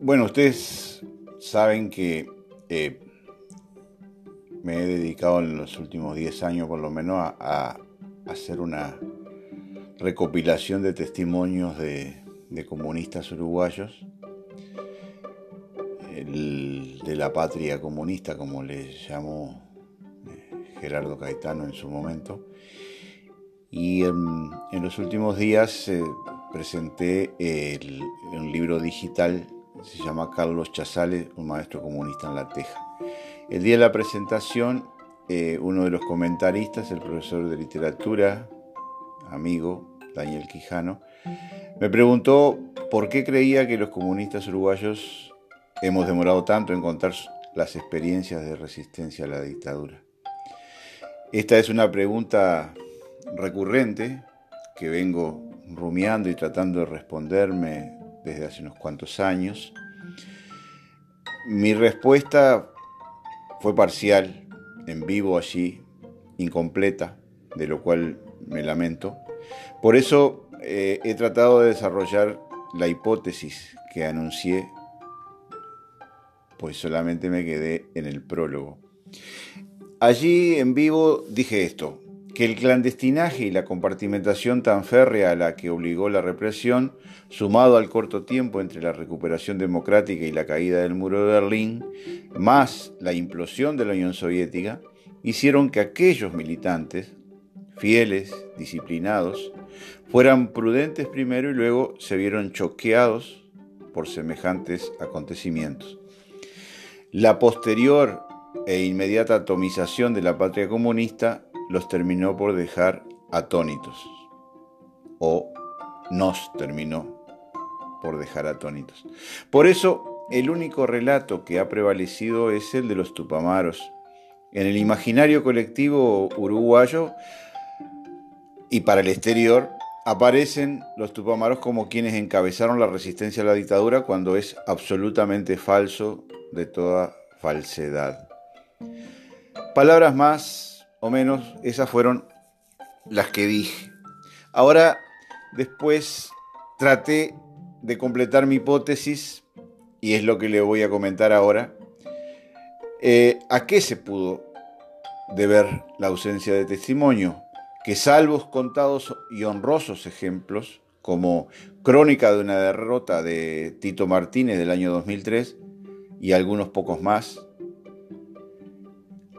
Bueno, ustedes saben que eh, me he dedicado en los últimos 10 años por lo menos a, hacer una recopilación de testimonios de, comunistas uruguayos, de la patria comunista, como le llamó eh, Gerardo Caetano en su momento. Y en, los últimos días eh, presenté un libro digital, se llama Carlos Chazales, un maestro comunista en La Teja. El día de la presentación, eh, uno de los comentaristas, el profesor de literatura, amigo Daniel Quijano, me preguntó por qué creía que los comunistas uruguayos hemos demorado tanto en contar las experiencias de resistencia a la dictadura. Esta es una pregunta recurrente que vengo rumiando y tratando de responderme desde hace unos cuantos años. Mi respuesta fue parcial, en vivo allí, incompleta, de lo cual me lamento. Por eso eh, he tratado de desarrollar la hipótesis que anuncié, pues solamente me quedé en el prólogo. Allí en vivo dije esto, que el clandestinaje y la compartimentación tan férrea a la que obligó la represión, sumado al corto tiempo entre la recuperación democrática y la caída del muro de Berlín, más la implosión de la Unión Soviética, hicieron que aquellos militantes, fieles, disciplinados, fueran prudentes primero y luego se vieron choqueados por semejantes acontecimientos. La posterior e inmediata atomización de la patria comunista los terminó por dejar atónitos, o nos terminó por dejar atónitos. Por eso, el único relato que ha prevalecido es el de los tupamaros. En el imaginario colectivo uruguayo y para el exterior, aparecen los tupamaros como quienes encabezaron la resistencia a la dictadura cuando es absolutamente falso de toda falsedad. Palabras más o menos esas fueron las que dije. Ahora, después traté de completar mi hipótesis, y es lo que le voy a comentar ahora. Eh, ¿A qué se pudo deber la ausencia de testimonio? Que salvos contados y honrosos ejemplos, como Crónica de una derrota de Tito Martínez del año 2003 y algunos pocos más,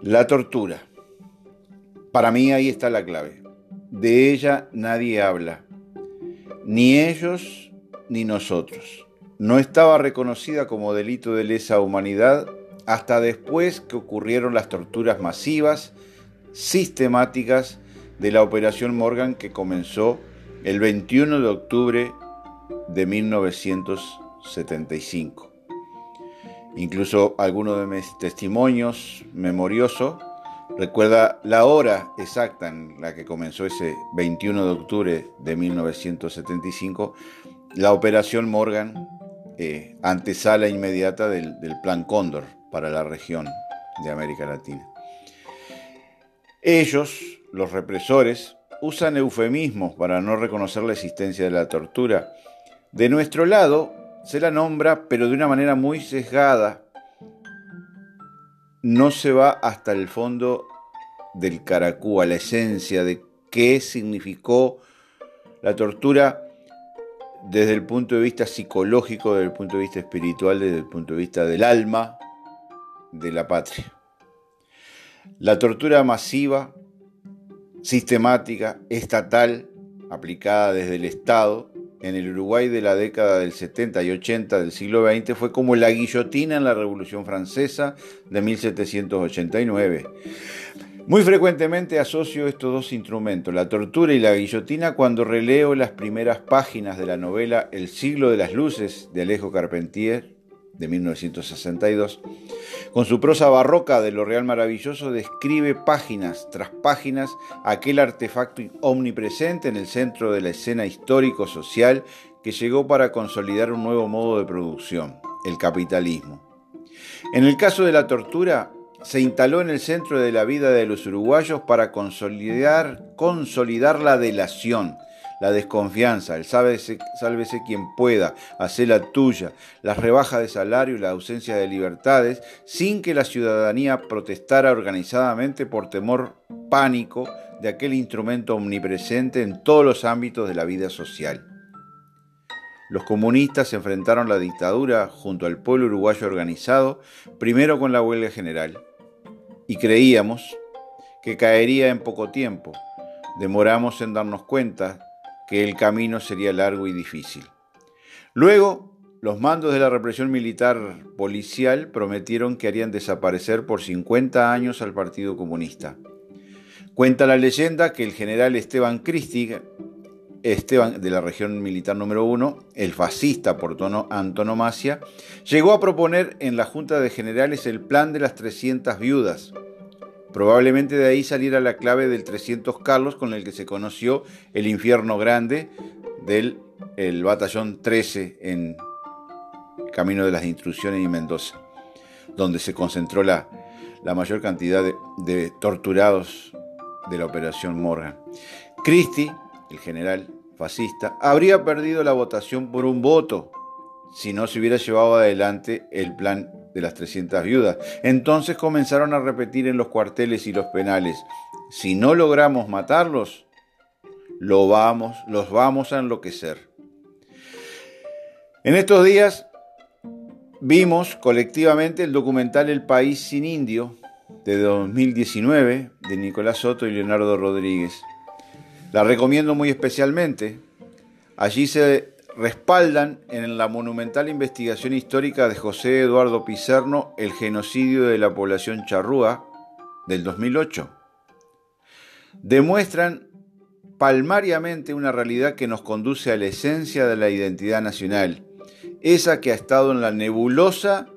la tortura, para mí ahí está la clave. De ella nadie habla, ni ellos ni nosotros. No estaba reconocida como delito de lesa humanidad hasta después que ocurrieron las torturas masivas, sistemáticas de la Operación Morgan que comenzó el 21 de octubre de 1975. Incluso algunos de mis testimonios memoriosos recuerda la hora exacta en la que comenzó ese 21 de octubre de 1975 la operación Morgan, eh, antesala inmediata del, Plan Cóndor para la región de América Latina. Ellos, los represores, usan eufemismos para no reconocer la existencia de la tortura. De nuestro lado, se la nombra, pero de una manera muy sesgada, no se va hasta el fondo del caracú, a la esencia de qué significó la tortura desde el punto de vista psicológico, desde el punto de vista espiritual, desde el punto de vista del alma de la patria. La tortura masiva, sistemática, estatal, aplicada desde el Estado, en el Uruguay de la década del 70 y 80 del siglo XX fue como la guillotina en la Revolución Francesa de 1789. Muy frecuentemente asocio estos dos instrumentos, la tortura y la guillotina, cuando releo las primeras páginas de la novela El siglo de las luces de Alejo Carpentier de 1962. Con su prosa barroca de lo real maravilloso describe páginas tras páginas aquel artefacto omnipresente en el centro de la escena histórico-social que llegó para consolidar un nuevo modo de producción, el capitalismo. En el caso de la tortura, se instaló en el centro de la vida de los uruguayos para consolidar, consolidar la delación, la desconfianza, el sálvese, sálvese quien pueda, hacer la tuya, las rebajas de salario y la ausencia de libertades, sin que la ciudadanía protestara organizadamente por temor pánico de aquel instrumento omnipresente en todos los ámbitos de la vida social. Los comunistas enfrentaron la dictadura junto al pueblo uruguayo organizado, primero con la huelga general, y creíamos que caería en poco tiempo. Demoramos en darnos cuenta que el camino sería largo y difícil. Luego, los mandos de la represión militar policial prometieron que harían desaparecer por 50 años al Partido Comunista. Cuenta la leyenda que el general Esteban Cristi, Esteban de la región militar número uno, el fascista por tono antonomasia, llegó a proponer en la Junta de Generales el plan de las 300 viudas, Probablemente de ahí saliera la clave del 300 Carlos con el que se conoció el infierno grande del el batallón 13 en Camino de las Instrucciones y Mendoza, donde se concentró la, la mayor cantidad de, de torturados de la Operación Morgan. Christie, el general fascista, habría perdido la votación por un voto si no se hubiera llevado adelante el plan de las 300 viudas. Entonces comenzaron a repetir en los cuarteles y los penales, si no logramos matarlos, lo vamos, los vamos a enloquecer. En estos días vimos colectivamente el documental El País sin Indio de 2019 de Nicolás Soto y Leonardo Rodríguez. La recomiendo muy especialmente. Allí se respaldan en la monumental investigación histórica de José Eduardo Pizerno el genocidio de la población charrúa del 2008. Demuestran palmariamente una realidad que nos conduce a la esencia de la identidad nacional, esa que ha estado en la nebulosa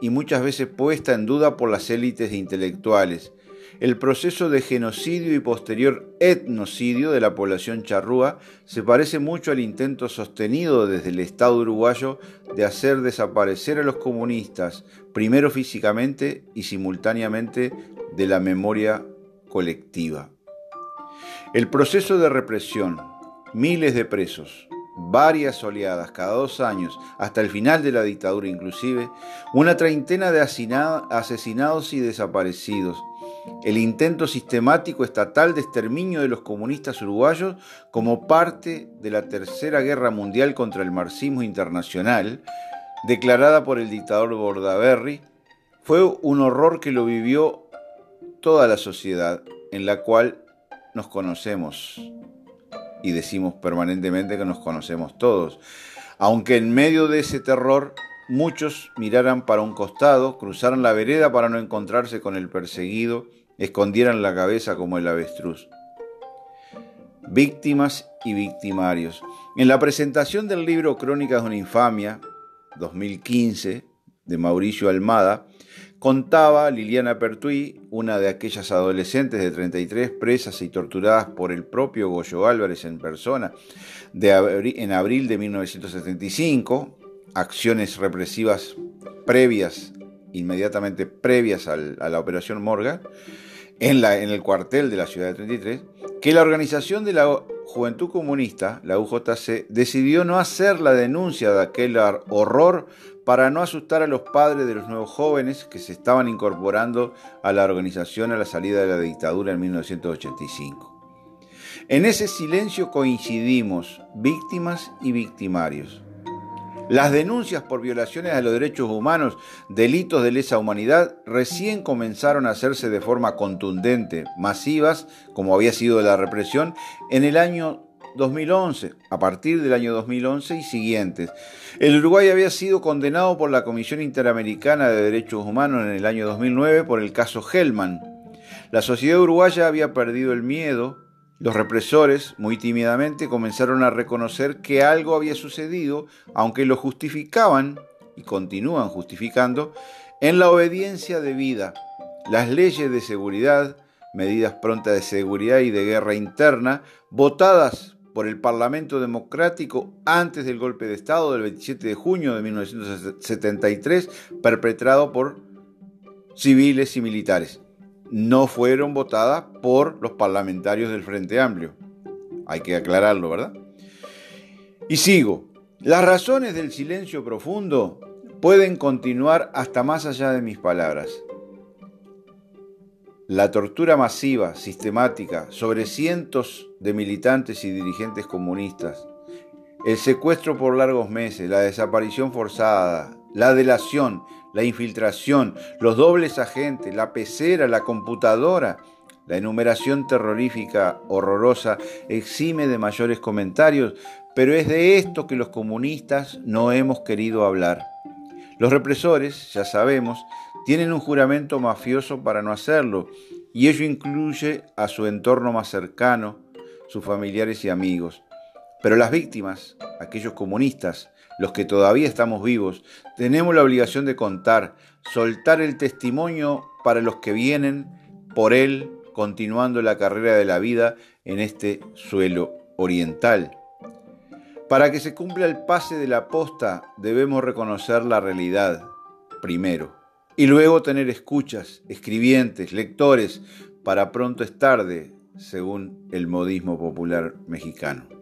y muchas veces puesta en duda por las élites intelectuales, el proceso de genocidio y posterior etnocidio de la población charrúa se parece mucho al intento sostenido desde el Estado uruguayo de hacer desaparecer a los comunistas, primero físicamente y simultáneamente de la memoria colectiva. El proceso de represión, miles de presos, varias oleadas cada dos años, hasta el final de la dictadura inclusive, una treintena de asesinados y desaparecidos, el intento sistemático estatal de exterminio de los comunistas uruguayos como parte de la Tercera Guerra Mundial contra el marxismo internacional, declarada por el dictador Bordaberry, fue un horror que lo vivió toda la sociedad en la cual nos conocemos y decimos permanentemente que nos conocemos todos. Aunque en medio de ese terror muchos miraran para un costado, cruzaran la vereda para no encontrarse con el perseguido escondieran la cabeza como el avestruz. Víctimas y victimarios. En la presentación del libro Crónicas de una infamia, 2015, de Mauricio Almada, contaba Liliana Pertuí, una de aquellas adolescentes de 33 presas y torturadas por el propio Goyo Álvarez en persona en abril de 1975, acciones represivas previas, inmediatamente previas a la Operación Morgan, en, la, en el cuartel de la ciudad de 33, que la organización de la Juventud Comunista, la UJC, decidió no hacer la denuncia de aquel horror para no asustar a los padres de los nuevos jóvenes que se estaban incorporando a la organización a la salida de la dictadura en 1985. En ese silencio coincidimos víctimas y victimarios. Las denuncias por violaciones a los derechos humanos, delitos de lesa humanidad, recién comenzaron a hacerse de forma contundente, masivas, como había sido la represión, en el año 2011, a partir del año 2011 y siguientes. El Uruguay había sido condenado por la Comisión Interamericana de Derechos Humanos en el año 2009 por el caso Hellman. La sociedad uruguaya había perdido el miedo, los represores, muy tímidamente, comenzaron a reconocer que algo había sucedido, aunque lo justificaban, y continúan justificando, en la obediencia debida. Las leyes de seguridad, medidas prontas de seguridad y de guerra interna, votadas por el Parlamento Democrático antes del golpe de Estado del 27 de junio de 1973, perpetrado por civiles y militares no fueron votadas por los parlamentarios del Frente Amplio. Hay que aclararlo, ¿verdad? Y sigo. Las razones del silencio profundo pueden continuar hasta más allá de mis palabras. La tortura masiva, sistemática, sobre cientos de militantes y dirigentes comunistas, el secuestro por largos meses, la desaparición forzada, la delación, la infiltración, los dobles agentes, la pecera, la computadora, la enumeración terrorífica horrorosa exime de mayores comentarios, pero es de esto que los comunistas no hemos querido hablar. Los represores, ya sabemos, tienen un juramento mafioso para no hacerlo, y ello incluye a su entorno más cercano, sus familiares y amigos. Pero las víctimas, aquellos comunistas, los que todavía estamos vivos, tenemos la obligación de contar, soltar el testimonio para los que vienen por él continuando la carrera de la vida en este suelo oriental. Para que se cumpla el pase de la posta debemos reconocer la realidad primero y luego tener escuchas, escribientes, lectores, para pronto es tarde, según el modismo popular mexicano.